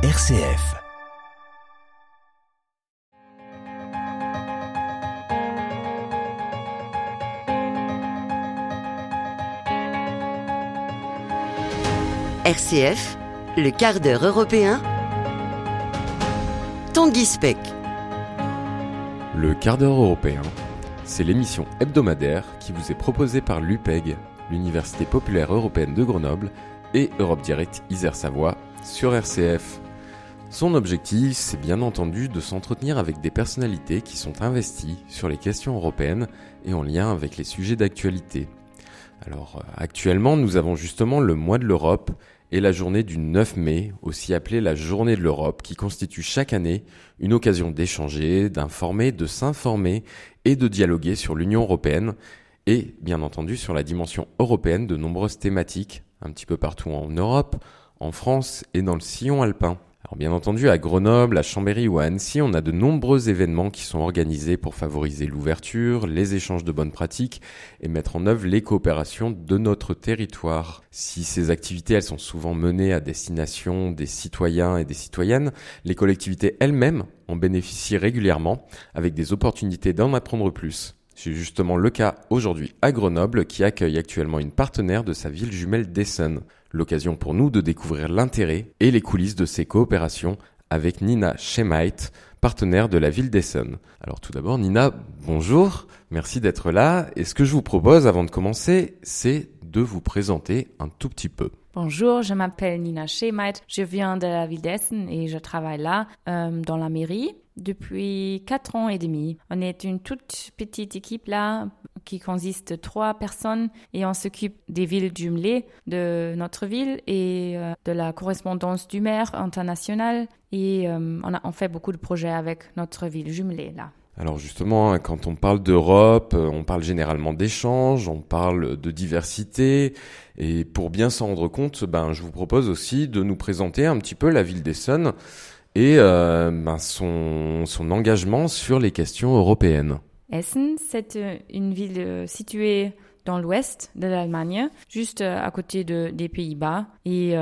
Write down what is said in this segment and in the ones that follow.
RCF. RCF, le quart d'heure européen. Tanguy Speck. Le quart d'heure européen, c'est l'émission hebdomadaire qui vous est proposée par l'UPEG, l'Université populaire européenne de Grenoble, et Europe Direct Isère-Savoie sur RCF. Son objectif, c'est bien entendu de s'entretenir avec des personnalités qui sont investies sur les questions européennes et en lien avec les sujets d'actualité. Alors euh, actuellement, nous avons justement le mois de l'Europe et la journée du 9 mai, aussi appelée la journée de l'Europe, qui constitue chaque année une occasion d'échanger, d'informer, de s'informer et de dialoguer sur l'Union européenne et bien entendu sur la dimension européenne de nombreuses thématiques, un petit peu partout en Europe, en France et dans le sillon alpin. Bien entendu, à Grenoble, à Chambéry ou à Annecy, on a de nombreux événements qui sont organisés pour favoriser l'ouverture, les échanges de bonnes pratiques et mettre en œuvre les coopérations de notre territoire. Si ces activités, elles sont souvent menées à destination des citoyens et des citoyennes, les collectivités elles-mêmes en bénéficient régulièrement avec des opportunités d'en apprendre plus. C'est justement le cas aujourd'hui à Grenoble qui accueille actuellement une partenaire de sa ville jumelle d'Essen. L'occasion pour nous de découvrir l'intérêt et les coulisses de ces coopérations avec Nina Schemait, partenaire de la ville d'Essen. Alors tout d'abord, Nina, bonjour, merci d'être là. Et ce que je vous propose avant de commencer, c'est de vous présenter un tout petit peu. Bonjour, je m'appelle Nina Schemait, je viens de la ville d'Essen et je travaille là, euh, dans la mairie depuis quatre ans et demi. On est une toute petite équipe là qui consiste de trois personnes et on s'occupe des villes jumelées de notre ville et euh, de la correspondance du maire international et euh, on, a, on fait beaucoup de projets avec notre ville jumelée là. Alors justement, hein, quand on parle d'Europe, euh, on parle généralement d'échanges, on parle de diversité, et pour bien s'en rendre compte, ben, je vous propose aussi de nous présenter un petit peu la ville d'Essonne et euh, ben, son, engagement sur les questions européennes. Essen, c'est euh, une ville euh, située dans l'ouest de l'Allemagne, juste à côté de, des Pays-Bas. Et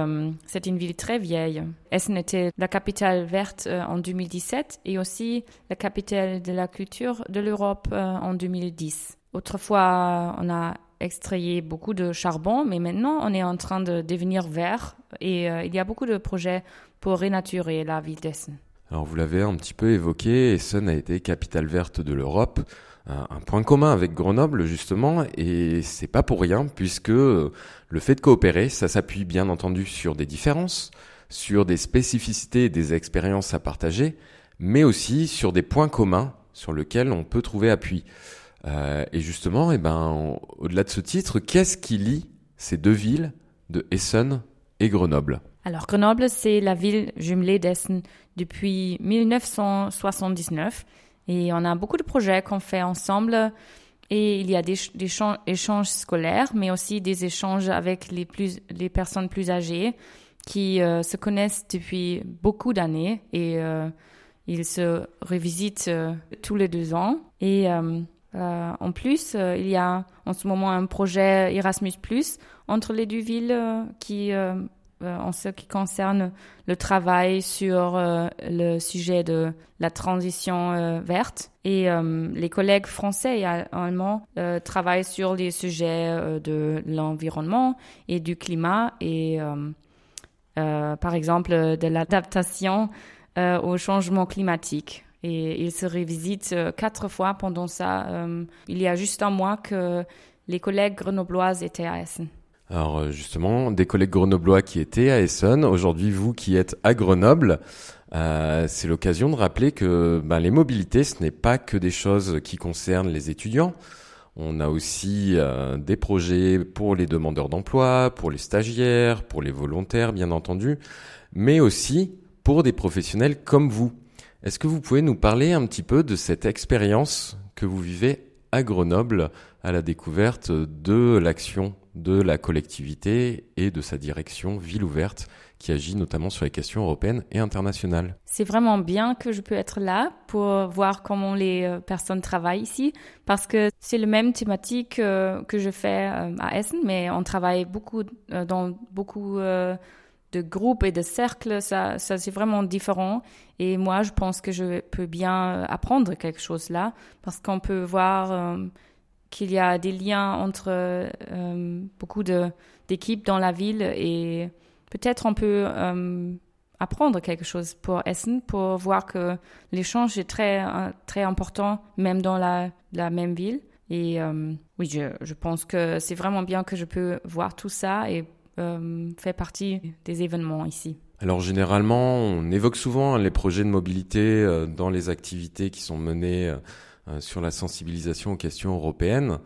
c'est une ville très vieille. Essen était la capitale verte en 2017 et aussi la capitale de la culture de l'Europe en 2010. Autrefois, on a extrayé beaucoup de charbon, mais maintenant on est en train de devenir vert et il y a beaucoup de projets pour renaturer la ville d'Essen. Alors vous l'avez un petit peu évoqué, Essen a été capitale verte de l'Europe, un point commun avec Grenoble justement, et c'est pas pour rien puisque le fait de coopérer, ça s'appuie bien entendu sur des différences, sur des spécificités et des expériences à partager, mais aussi sur des points communs sur lesquels on peut trouver appui. Euh, et justement, eh ben, au-delà de ce titre, qu'est-ce qui lie ces deux villes de Essen et Grenoble? Alors Grenoble, c'est la ville jumelée d'Essen depuis 1979 et on a beaucoup de projets qu'on fait ensemble. Et il y a des, échanges scolaires, mais aussi des échanges avec les, plus, les personnes plus âgées qui euh, se connaissent depuis beaucoup d'années et euh, ils se revisitent euh, tous les deux ans. Et en plus, il y a en ce moment un projet Erasmus Plus entre les deux villes qui euh, en ce qui concerne le travail sur euh, le sujet de la transition euh, verte. Et les collègues français et allemands travaillent sur les sujets de l'environnement et du climat et par exemple de l'adaptation au changement climatique. Et ils se revisitent quatre fois pendant ça. il y a juste un mois que les collègues grenobloises étaient à Essen. Alors euh, justement, des collègues grenoblois qui étaient à Essonne, aujourd'hui vous qui êtes à Grenoble, euh, c'est l'occasion de rappeler que ben, les mobilités, ce n'est pas que des choses qui concernent les étudiants. On a aussi euh, des projets pour les demandeurs d'emploi, pour les stagiaires, pour les volontaires bien entendu, mais aussi pour des professionnels comme vous. Est-ce que vous pouvez nous parler un petit peu de cette expérience que vous vivez à Grenoble à la découverte de l'action de la collectivité et de sa direction Ville ouverte qui agit notamment sur les questions européennes et internationales. C'est vraiment bien que je peux être là pour voir comment les euh, personnes travaillent ici parce que c'est le même thématique euh, que je fais euh, à Essen mais on travaille beaucoup dans beaucoup de de groupe et de cercle, ça, c'est vraiment différent. Et moi, je pense que je peux bien apprendre quelque chose là, parce qu'on peut voir qu'il y a des liens entre euh, beaucoup d'équipes dans la ville et peut-être on peut euh, apprendre quelque chose pour Essen, pour voir que l'échange est très, très important, même dans la, la même ville. Et oui, je, je pense que c'est vraiment bien que je peux voir tout ça et euh, fait partie des événements ici. Alors généralement, on évoque souvent les projets de mobilité euh, dans les activités qui sont menées euh, sur la sensibilisation aux questions européennes.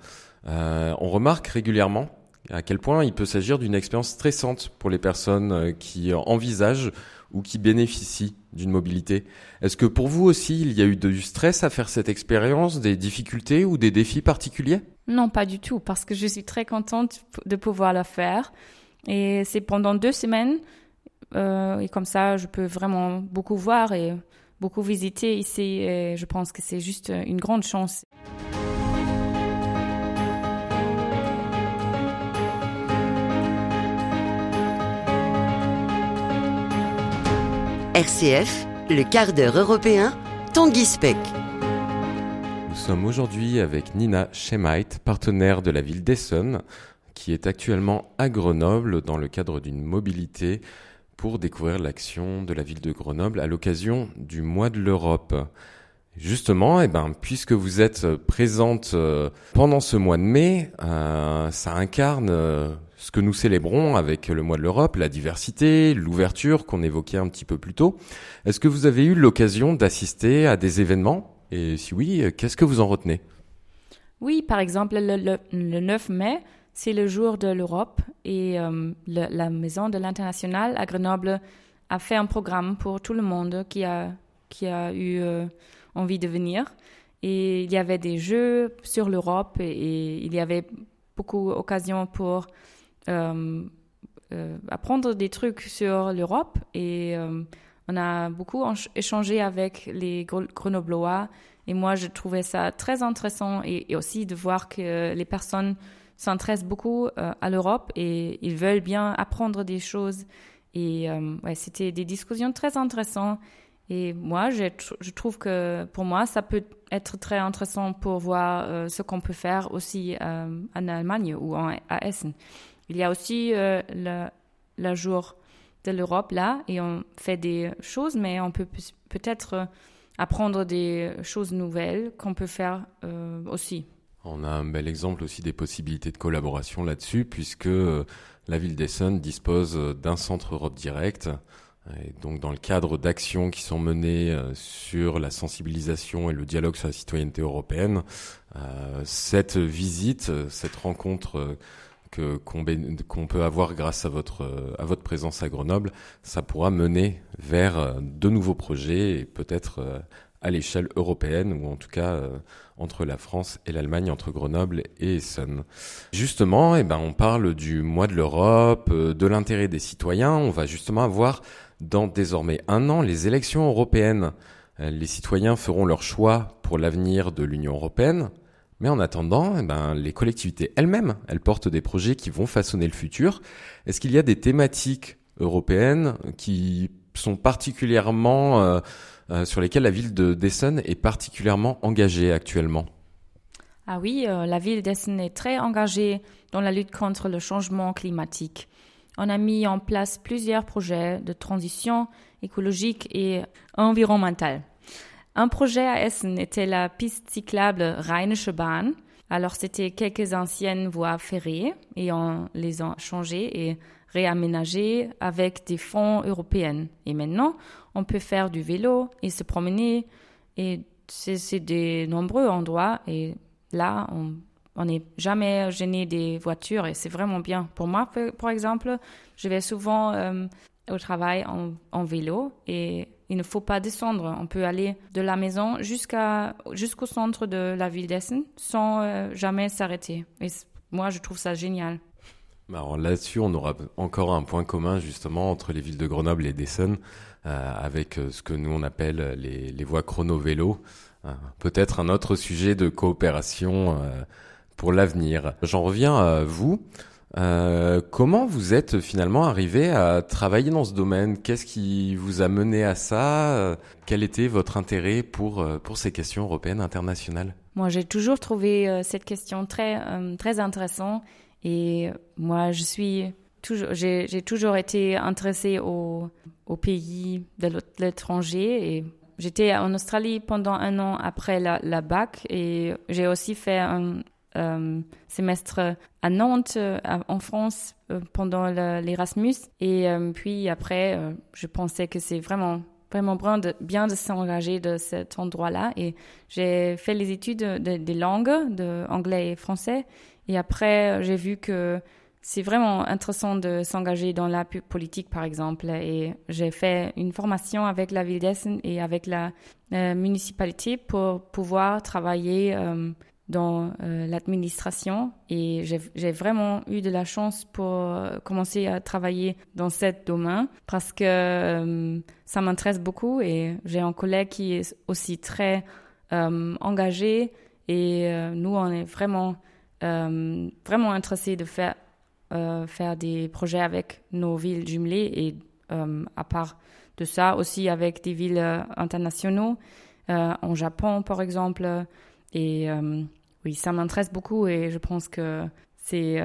on remarque régulièrement à quel point il peut s'agir d'une expérience stressante pour les personnes qui envisagent ou qui bénéficient d'une mobilité. Est-ce que pour vous aussi, il y a eu du stress à faire cette expérience, des difficultés ou des défis particuliers? Non, pas du tout, parce que je suis très contente de pouvoir le faire. Et c'est pendant deux semaines. Euh, et comme ça, je peux vraiment beaucoup voir et beaucoup visiter ici. Et je pense que c'est juste une grande chance. RCF, le quart d'heure européen, Tanguy Speck. Nous sommes aujourd'hui avec Nina Schemait, partenaire de la ville d'Essen, qui est actuellement à Grenoble dans le cadre d'une mobilité pour découvrir l'action de la ville de Grenoble à l'occasion du mois de l'Europe. Justement, eh ben, puisque vous êtes présente euh, pendant ce mois de mai, euh, ça incarne euh, ce que nous célébrons avec le mois de l'Europe, la diversité, l'ouverture qu'on évoquait un petit peu plus tôt. Est-ce que vous avez eu l'occasion d'assister à des événements? Et si oui, qu'est-ce que vous en retenez? Oui, par exemple, le, le 9 mai, c'est le jour de l'Europe et euh, la Maison de l'International à Grenoble a fait un programme pour tout le monde qui a, qui a eu euh, envie de venir. Et il y avait des jeux sur l'Europe et, il y avait beaucoup d'occasions pour euh, apprendre des trucs sur l'Europe. Et on a beaucoup échangé avec les Grenoblois. Et moi, je trouvais ça très intéressant et aussi de voir que les personnes s'intéressent beaucoup euh, à l'Europe et ils veulent bien apprendre des choses. Et euh, c'était des discussions très intéressantes. Et moi, je, trouve que pour moi, ça peut être très intéressant pour voir euh, ce qu'on peut faire aussi en Allemagne ou en, à Essen. Il y a aussi le, jour de l'Europe là et on fait des choses, mais on peut peut-être apprendre des choses nouvelles qu'on peut faire aussi. On a un bel exemple aussi des possibilités de collaboration là-dessus, puisque euh, la ville d'Essen dispose euh, d'un centre Europe Direct. Donc, dans le cadre d'actions qui sont menées euh, sur la sensibilisation et le dialogue sur la citoyenneté européenne, cette visite, cette rencontre qu'on peut avoir grâce à votre présence à Grenoble, ça pourra mener vers de nouveaux projets et peut-être à l'échelle européenne, ou en tout cas euh, entre la France et l'Allemagne, entre Grenoble et Essen. Justement, eh ben, on parle du mois de l'Europe, euh, de l'intérêt des citoyens. On va justement avoir dans désormais un an les élections européennes. Euh, les citoyens feront leur choix pour l'avenir de l'Union européenne. Mais en attendant, eh ben, les collectivités elles-mêmes, elles portent des projets qui vont façonner le futur. Est-ce qu'il y a des thématiques européennes qui sont particulièrement euh, sur lesquels la ville de d'Essen est particulièrement engagée actuellement. Ah oui, euh, la ville d'Essen est très engagée dans la lutte contre le changement climatique. On a mis en place plusieurs projets de transition écologique et environnementale. Un projet à Essen était la piste cyclable Rheinische Bahn. Alors c'était quelques anciennes voies ferrées et on les a changées et réaménagées avec des fonds européens. Et maintenant, on peut faire du vélo et se promener. Et c'est des nombreux endroits. Et là, on n'est jamais gêné des voitures et c'est vraiment bien. Pour moi, par exemple, je vais souvent euh, au travail en, vélo et il ne faut pas descendre. On peut aller de la maison jusqu'au centre de la ville d'Essen sans euh, jamais s'arrêter. Et moi, je trouve ça génial. Alors là-dessus, on aura encore un point commun justement entre les villes de Grenoble et d'Essen. Euh, avec euh, ce que nous on appelle les, les voies chrono-vélo. Euh, peut-être un autre sujet de coopération pour l'avenir. J'en reviens à vous. Euh, comment vous êtes finalement arrivé à travailler dans ce domaine? Qu'est-ce qui vous a mené à ça? Quel était votre intérêt pour, pour ces questions européennes internationales? Moi, j'ai toujours trouvé cette question très, très intéressante. Et moi, je suis j'ai toujours été intéressée aux, aux pays de l'étranger et J'étais en Australie pendant un an après la, bac et j'ai aussi fait un euh, semestre à Nantes, euh, en France, euh, pendant l'Erasmus. Et puis après, je pensais que c'est vraiment vraiment bien de, bien de s'engager de cet endroit-là. Et j'ai fait les études des langues, de anglais et français. Et après, j'ai vu que c'est vraiment intéressant de s'engager dans la politique, par exemple. Et j'ai fait une formation avec la ville d'Essen et avec la euh, municipalité pour pouvoir travailler euh, dans euh, l'administration. Et j'ai vraiment eu de la chance pour commencer à travailler dans ce domaine parce que ça m'intéresse beaucoup et j'ai un collègue qui est aussi très engagé et nous, on est vraiment, vraiment intéressés de faire euh, faire des projets avec nos villes jumelées et euh, à part de ça aussi avec des villes euh, internationaux en Japon par exemple et oui ça m'intéresse beaucoup et je pense que c'est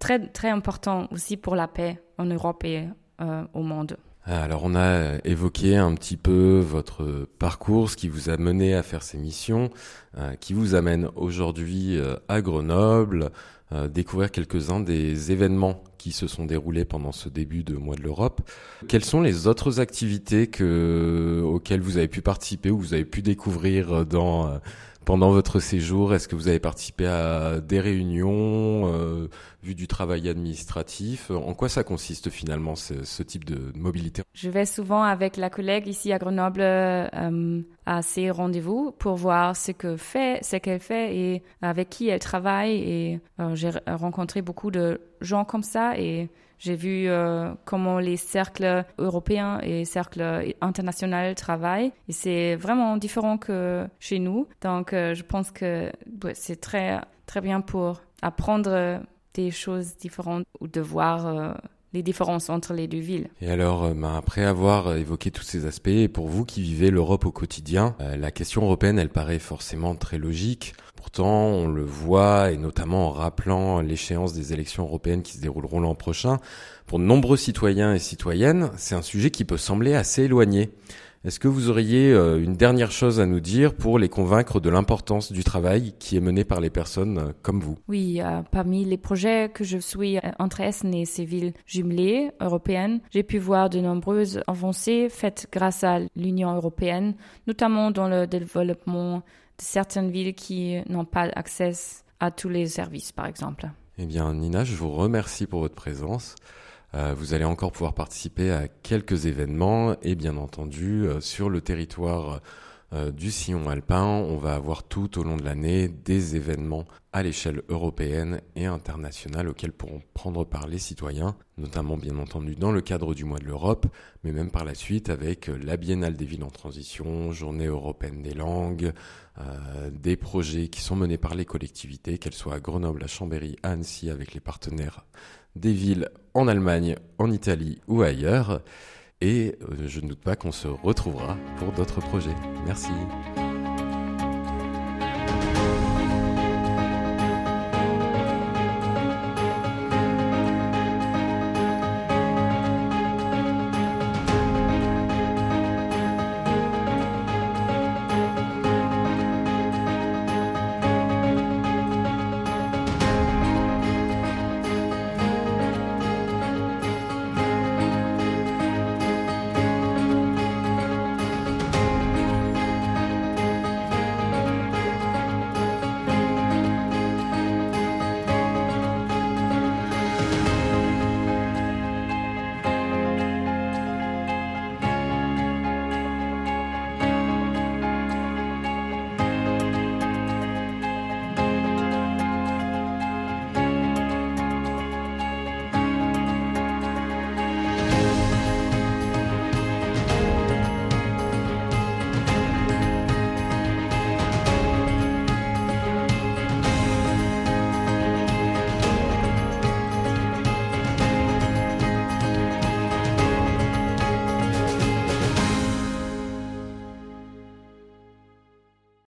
très très important aussi pour la paix en Europe et au monde. Alors on a évoqué un petit peu votre parcours, ce qui vous a mené à faire ces missions, qui vous amène aujourd'hui à Grenoble, euh, découvrir quelques-uns des événements qui se sont déroulés pendant ce début de mois de l'Europe. Quelles sont les autres activités que, auxquelles vous avez pu participer ou vous avez pu découvrir dans euh, pendant votre séjour, est-ce que vous avez participé à des réunions, euh, vu du travail administratif? En quoi ça consiste finalement ce, type de mobilité? Je vais souvent avec la collègue ici à Grenoble euh, à ces rendez-vous pour voir ce que fait, ce qu'elle fait et avec qui elle travaille. Et euh, j'ai rencontré beaucoup de gens comme ça et j'ai vu euh, comment les cercles européens et cercles internationaux travaillent et c'est vraiment différent que chez nous. Donc euh, je pense que c'est très très bien pour apprendre des choses différentes ou de voir euh, les différences entre les deux villes. Et alors, ben, après avoir évoqué tous ces aspects, pour vous qui vivez l'Europe au quotidien, la question européenne, elle paraît forcément très logique. Pourtant, on le voit, et notamment en rappelant l'échéance des élections européennes qui se dérouleront l'an prochain, pour de nombreux citoyens et citoyennes, c'est un sujet qui peut sembler assez éloigné. Est-ce que vous auriez euh, une dernière chose à nous dire pour les convaincre de l'importance du travail qui est mené par les personnes euh, comme vous? Oui, euh, parmi les projets que je suis entre Essen et ces villes jumelées européennes, j'ai pu voir de nombreuses avancées faites grâce à l'Union européenne, notamment dans le développement certaines villes qui n'ont pas accès à tous les services, par exemple. Eh bien, Nina, je vous remercie pour votre présence. Euh, vous allez encore pouvoir participer à quelques événements et bien entendu euh, sur le territoire euh, du sillon alpin, on va avoir tout au long de l'année des événements à l'échelle européenne et internationale auxquels pourront prendre part les citoyens, notamment bien entendu dans le cadre du mois de l'Europe, mais même par la suite avec la Biennale des villes en transition, Journée européenne des langues, euh, des projets qui sont menés par les collectivités, qu'elles soient à Grenoble, à Chambéry, à Annecy, avec les partenaires des villes en Allemagne, en Italie ou ailleurs. Et euh, je ne doute pas qu'on se retrouvera pour d'autres projets. Merci.